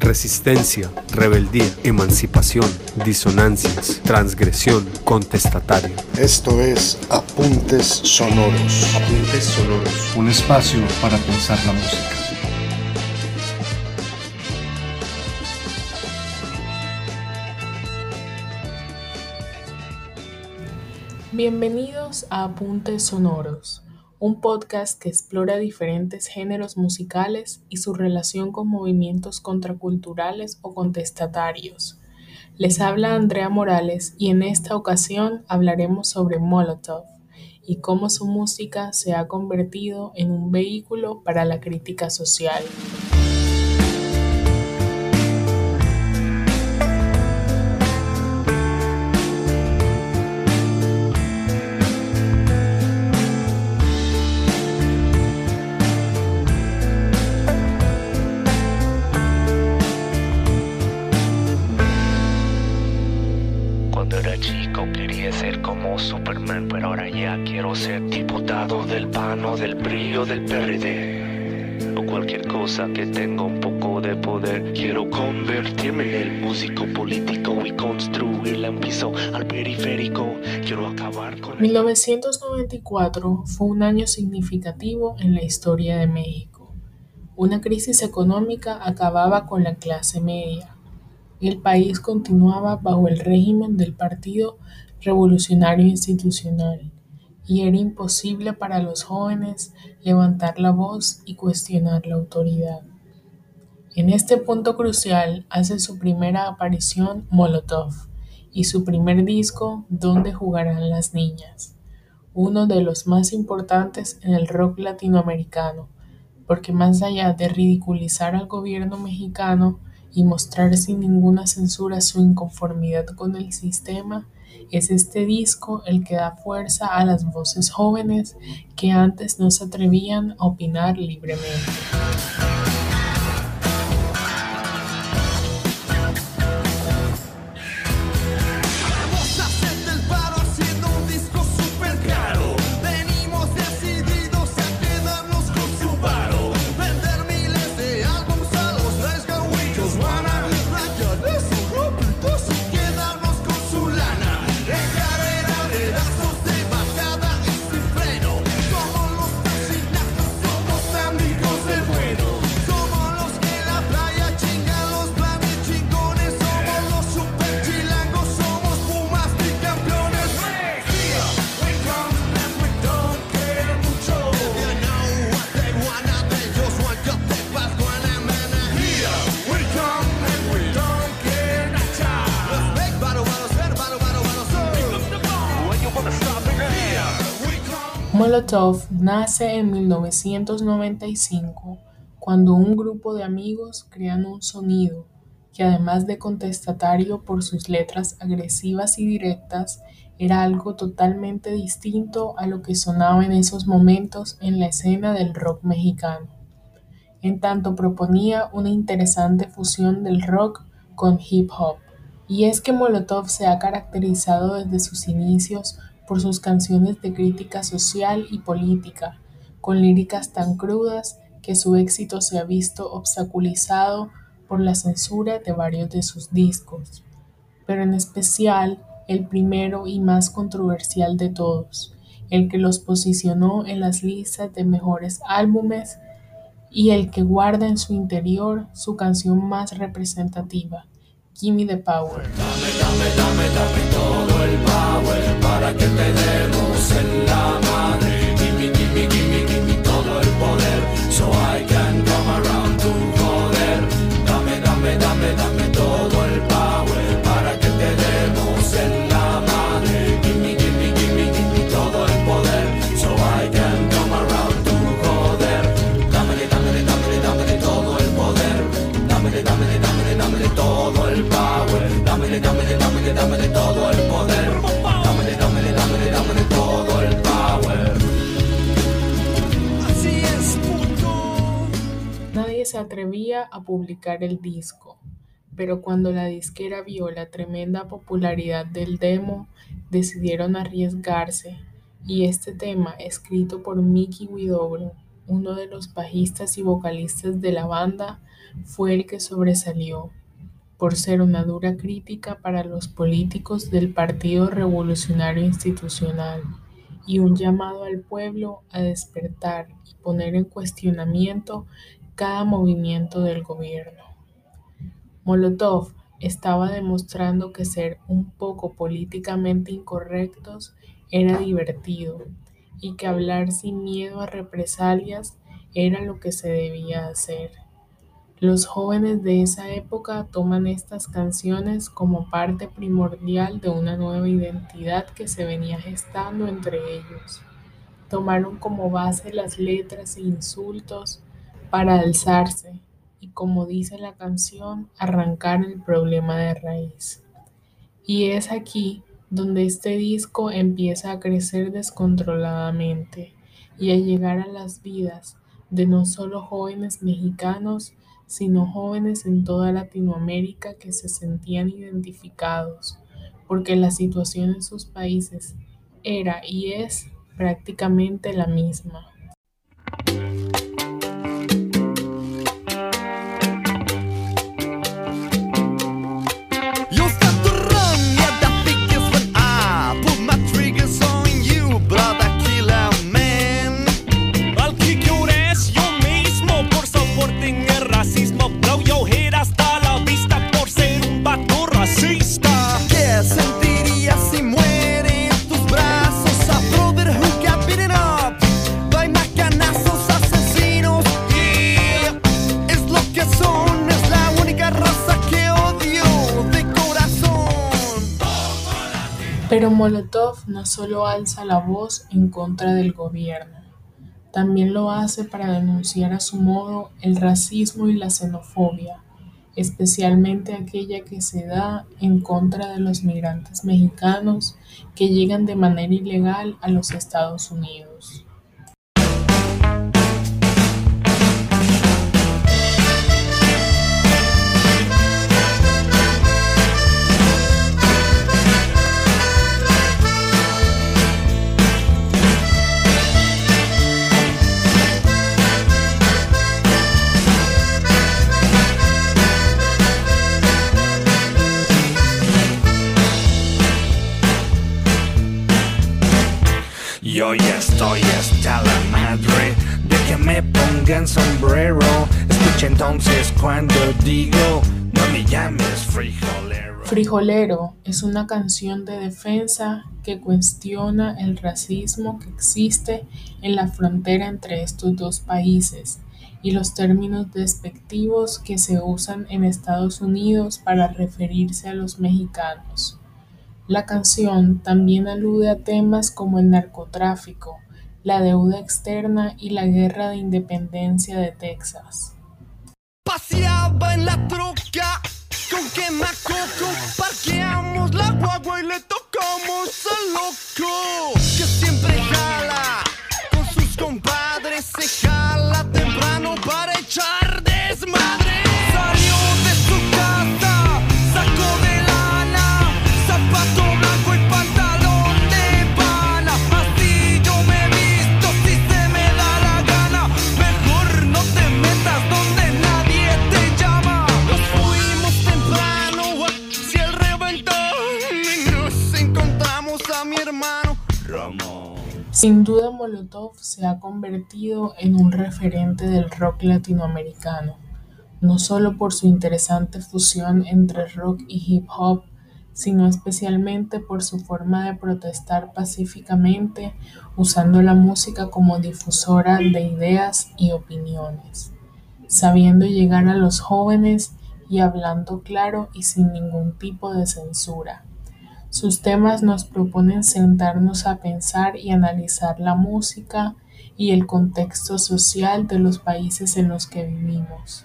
Resistencia, rebeldía, emancipación, disonancias, transgresión, contestatario. Esto es Apuntes Sonoros. Apuntes Sonoros. Un espacio para pensar la música. Bienvenidos a Apuntes Sonoros un podcast que explora diferentes géneros musicales y su relación con movimientos contraculturales o contestatarios. Les habla Andrea Morales y en esta ocasión hablaremos sobre Molotov y cómo su música se ha convertido en un vehículo para la crítica social. Ser diputado del PAN o del brillo del PRD. O cualquier cosa que tenga un poco de poder. Quiero convertirme en el músico político y construir la piso al periférico. Quiero acabar con... 1994 fue un año significativo en la historia de México. Una crisis económica acababa con la clase media. El país continuaba bajo el régimen del Partido Revolucionario Institucional y era imposible para los jóvenes levantar la voz y cuestionar la autoridad. En este punto crucial hace su primera aparición Molotov y su primer disco Donde jugarán las niñas, uno de los más importantes en el rock latinoamericano, porque más allá de ridiculizar al gobierno mexicano y mostrar sin ninguna censura su inconformidad con el sistema, es este disco el que da fuerza a las voces jóvenes que antes no se atrevían a opinar libremente. Molotov nace en 1995 cuando un grupo de amigos crean un sonido que además de contestatario por sus letras agresivas y directas, era algo totalmente distinto a lo que sonaba en esos momentos en la escena del rock mexicano. En tanto proponía una interesante fusión del rock con hip hop. Y es que Molotov se ha caracterizado desde sus inicios por sus canciones de crítica social y política, con líricas tan crudas que su éxito se ha visto obstaculizado por la censura de varios de sus discos, pero en especial el primero y más controversial de todos, el que los posicionó en las listas de mejores álbumes y el que guarda en su interior su canción más representativa, Gimme the Power. Para que te demos en la madre. Gimme, gimme, gimme, gimme todo el poder so I can come around to joder. Dame, dame, dame, dame todo el power para que te demos en la madre. Gimme, gimme, gimme, gimme todo el poder so I can come around to joder. Dame, dame, dame, dame todo el poder. Dame, dame, dame, dame todo el power. Dame, dame, dame, dame todo atrevía a publicar el disco, pero cuando la disquera vio la tremenda popularidad del demo, decidieron arriesgarse y este tema, escrito por Mickey Widobro, uno de los bajistas y vocalistas de la banda, fue el que sobresalió por ser una dura crítica para los políticos del Partido Revolucionario Institucional y un llamado al pueblo a despertar y poner en cuestionamiento cada movimiento del gobierno. Molotov estaba demostrando que ser un poco políticamente incorrectos era divertido y que hablar sin miedo a represalias era lo que se debía hacer. Los jóvenes de esa época toman estas canciones como parte primordial de una nueva identidad que se venía gestando entre ellos. Tomaron como base las letras e insultos para alzarse y, como dice la canción, arrancar el problema de raíz. Y es aquí donde este disco empieza a crecer descontroladamente y a llegar a las vidas de no solo jóvenes mexicanos, sino jóvenes en toda Latinoamérica que se sentían identificados, porque la situación en sus países era y es prácticamente la misma. Pero Molotov no solo alza la voz en contra del gobierno, también lo hace para denunciar a su modo el racismo y la xenofobia, especialmente aquella que se da en contra de los migrantes mexicanos que llegan de manera ilegal a los Estados Unidos. Frijolero es una canción de defensa que cuestiona el racismo que existe en la frontera entre estos dos países y los términos despectivos que se usan en Estados Unidos para referirse a los mexicanos. La canción también alude a temas como el narcotráfico, la deuda externa y la guerra de independencia de Texas. Paseaba en la troca con quemacoco, parqueamos la guagua y le tocamos al loco que Sin duda Molotov se ha convertido en un referente del rock latinoamericano, no solo por su interesante fusión entre rock y hip hop, sino especialmente por su forma de protestar pacíficamente usando la música como difusora de ideas y opiniones, sabiendo llegar a los jóvenes y hablando claro y sin ningún tipo de censura. Sus temas nos proponen sentarnos a pensar y analizar la música y el contexto social de los países en los que vivimos.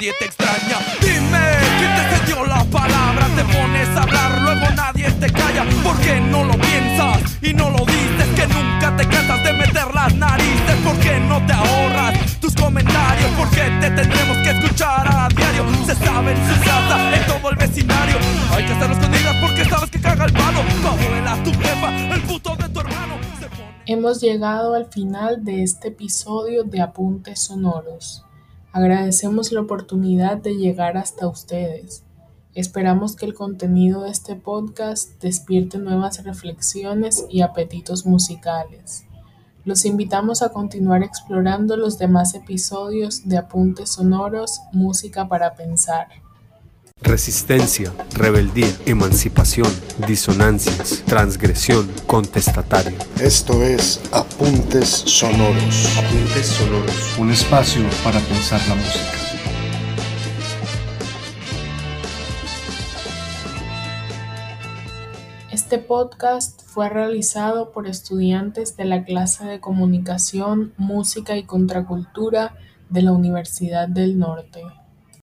Nadie te extraña Dime, ¿quién te cedió la palabra? Te pones a hablar, luego nadie te calla. Porque no lo piensas y no lo dices. Que nunca te cansas de meter las narices. Porque no te ahorras tus comentarios. Porque te tendremos que escuchar a diario. Se sabe en su casa, en todo el vecindario. Hay que hacerlo escondidas porque sabes que caga el palo. Abuela, tu jefa, el puto de tu hermano. Hemos llegado al final de este episodio de Apuntes Sonoros. Agradecemos la oportunidad de llegar hasta ustedes. Esperamos que el contenido de este podcast despierte nuevas reflexiones y apetitos musicales. Los invitamos a continuar explorando los demás episodios de Apuntes Sonoros, Música para Pensar. Resistencia, rebeldía, emancipación, disonancias, transgresión, contestatario. Esto es Apuntes Sonoros. Apuntes sonoros. Un espacio para pensar la música. Este podcast fue realizado por estudiantes de la clase de Comunicación, Música y Contracultura de la Universidad del Norte.